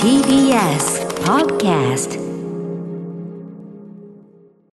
TBS Podcast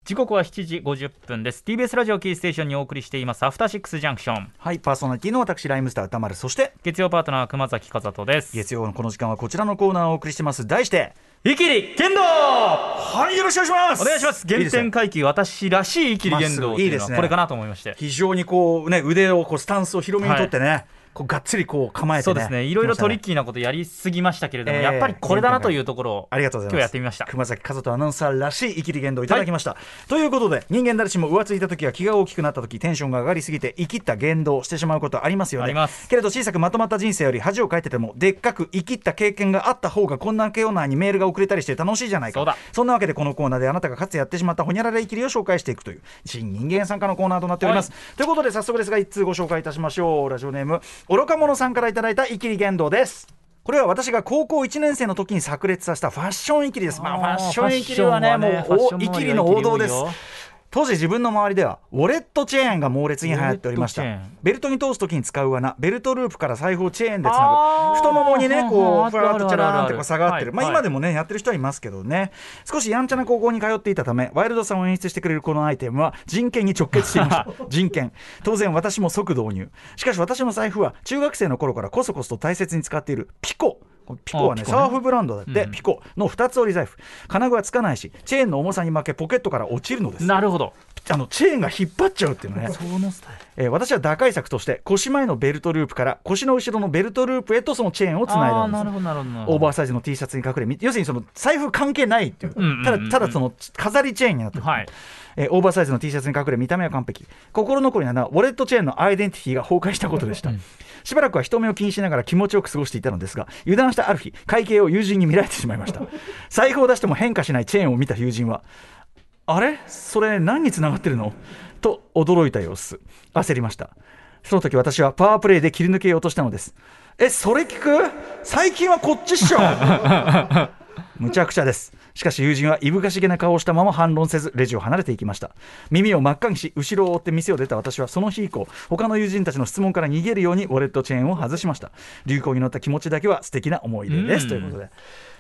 時刻は7時50分です。TBS ラジオキーステーションにお送りしています。アフターシックスジャンクション。はい、パーソナリティの私、ライムスター歌丸、そして、月曜パートナー熊崎和人です。月曜のこの時間はこちらのコーナーをお送りしてます。題して、イキリ剣道。はい、よろしくお願いします。お願いします。原点回帰私らしいイキリ剣道いうのいいですね。はこれかなと思いまして。非常にこうね、腕をこうスタンスを広めにとってね、こうがっつりこう構えてね。そうですねいろいろトリッ来キーなことやりすぎましたけれども、えーやっぱりこれだなというところをありがとうございます。今日やってみました熊崎和人アナウンサーらしい生きり言動いただきました。ということで、人間誰しも浮ついた時や気が大きくなった時、テンションが上がりすぎて生きった言動をしてしまうことありますよね。ありますけれど小さくまとまった人生より恥をかいてても、でっかく生きった経験があった方がこんなけようなにメールが送れたりして楽しいじゃないか。そうだそんなわけでこのコーナーであなたがかつてやってしまったほにゃらら生きりを紹介していくという新人間参加のコーナーとなっております。ということで早速ですが一通ご紹介いたしましょう。ラジオネーム愚か者さんからいただいたイキリ言動です。これは私が高校1年生の時に炸裂させたファッションイキリです。まあ、ファッションイキリはね、もうイキリの王道です。当時自分の周りではウォレットチェーンが猛烈に流行っておりました。ベルトに通す時に使う罠ベルトループから財布をチェーンでつなぐ太ももにねこうふわっとチャラーンってこう下がってる。まあはい。今でもねやってる人はいますけどね。少しやんちゃな高校に通っていたためワイルドさを演出してくれるこのアイテムは人権に直結していました。人権。当然私も即導入。しかし私の財布は中学生の頃からこそこそと大切に使っているピコピコはねね。サーフブランドだって、うん。ピコの2つ折り財布。金具はつかないしチェーンの重さに負けポケットから落ちるのです。なるほどあのチェーンが引っ張っちゃうっていうのね、そのスタイルえー私は打開策として腰前のベルトループから腰の後ろのベルトループへとそのチェーンをつないだんです。あーなるほどなるほど。なるほどオーバーサイズの T シャツに隠れみ要するにその財布関係ないっていう,、うんうんうんうん。ただただその飾りチェーンになってる、はい。えーオーバーサイズの T シャツに隠れ見た目は完璧。心残りなのはウォレットチェーンのアイデンティティが崩壊したことでした、しばらくは人目を気にしながら気持ちよく過ごしていたのですが油断したある日会計を友人に見られてしまいました。財布を出しても変化しないチェーンを見た友人はあれ？それ何につながってるの？と驚いた様子。焦りました。その時私はパワープレイで切り抜けようとしたのです。えそれ聞く？最近はこっちっしょ。むちゃくちゃです。しかし友人はいぶかしげな顔をしたまま反論せずレジを離れていきました。耳を真っ赤にし後ろを追って店を出た私はその日以降他の友人たちの質問から逃げるようにウォレットチェーンを外しました。流行に乗った気持ちだけは素敵な思い出です、うんということで。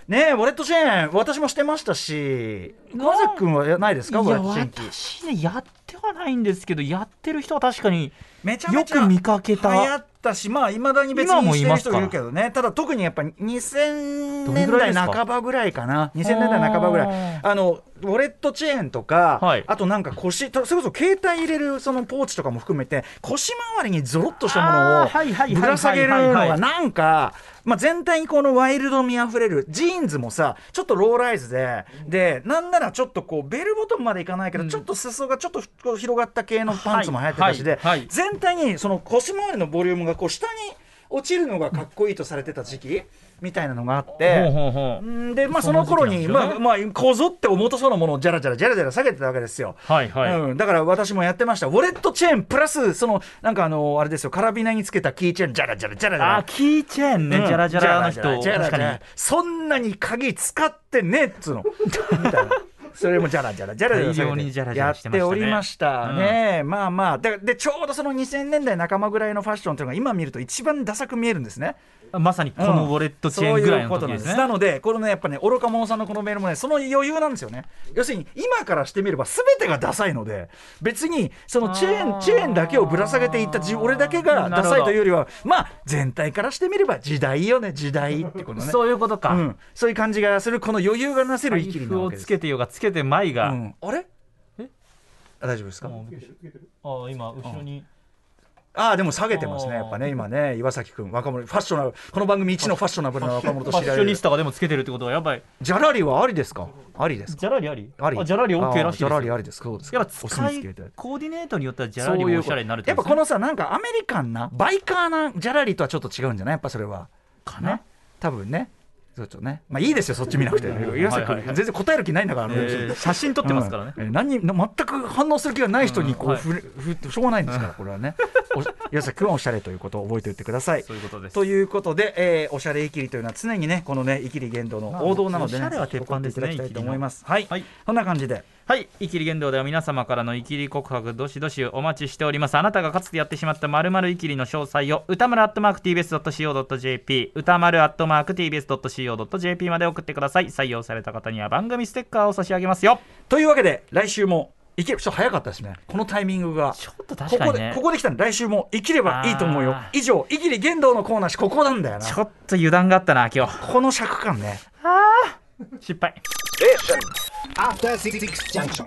ねえウォレットチェーン私もしてましたし熊崎君はないですか？ウォレいやットチェーン機私ねやってはないんですけどやってる人は確かにめちゃめちゃよく見かけた。流行ったしまあいまだに別今にしてる人いるけどね。ただ特にやっぱ2000どれ年代半ばぐらいかな。2000年代半ばぐらい。あのウォレットチェーンとか、はい。あとなんか腰とそれこそ携帯入れるそのポーチとかも含めて腰回りにゾロッとしたものをぶら下げるのがなんか、まあ、全体にこのワイルド味あふれるジーンズもさちょっとローライズででなんならちょっとこうベルボトムまでいかないけど、ちょっと裾がちょっと広がった系のパンツも流行ってたしで、はいはいはい。全体にその腰回りのボリュームがこう下に落ちるのがかっこいいとされてた時期みたいなのがあって。でまあ、その頃に、ね。まあまあ、こぞって重たそうなものをじゃらじゃらじゃらじゃら下げてたわけですよ。はいはい、うん、だから私もやってました。ウォレットチェーンプラスそのなんかあのあれですよ。カラビナにつけたキーチェーンじゃらじゃらじゃらじゃらあキーチェーンね、うん。じゃらじゃらの人。じゃらじゃら確かに。じゃらそんなに鍵使ってねっつうの。みたいなそれもじゃらじゃらじゃらじゃらじゃらじゃやっておりました。ね、まあまあ。ででちょうどその2000年代半ばぐらいのファッションというのが今見ると一番ダサく見えるんですね。まさにこのウォレットチェーンぐらいの時ですね、そういうことなんです。なのでこのねやっぱね愚か者さんのこのメールもねその余裕なんですよね要するに今からしてみれば全てがダサいので別にそのチェーンチェーンだけをぶら下げていったじ俺だけがダサいというよりはまあ全体からしてみれば時代よね時代ってことね。そういうことか、うん、そういう感じがするこの余裕がなせる生きりな財布をわけですつけてようがつけてまいが、うん、あれ？え？あ大丈夫ですか？ああ今後ろに。ああでも下げてますねやっぱね今ね岩崎君若者ファッショナルこの番組一のファッショナブルな若者とファッショニスタがでもつけてるってことはやばい。ジャラリはありですか？ありですか？じゃらりあり？あり。あじゃらり OK らしいですよ。あージャラリありです。そうですか。やっぱお使いコーディネートによってはじゃらりもおしゃれになるやっぱこのさなんかアメリカンなバイカーなジャラリとはちょっと違うんじゃない？やっぱそれは。かな？ね多分ねそうちょっとねまあいいですよそっち見なくて。岩崎君全然答える気ないんだからえー写真撮ってますからね、うん。えー何に全く反応する気がない人にこう、ふれふってしょうがないんですからこれはね。お岩崎君はおしゃれということを覚えておいてください。そういうことです。ということで、えーおしゃれいきりというのは常にねこのねいきり言動の王道なのでね、まあおしゃれは鉄板でいただきたいと思います。はい、はい。そんな感じで。はい、イキリ言動では皆様からのイキリ告白どしどしお待ちしております。あなたがかつてやってしまったまるまるイキリの詳細を歌丸アットマーク TBS.CO.JP 歌丸アットマーク TBS.CO.JP まで送ってください。採用された方には番組ステッカーを差し上げますよ。というわけで来週もいけるちょっと早かったですね。このタイミングが。ちょっとここで確かにね。ここで来たの。来週も生きればいいと思うよ。あ以上いきり言動のコーナーしここなんだよな。ちょっと油断があったな今日。この尺感ね。失敗。After Six Junction.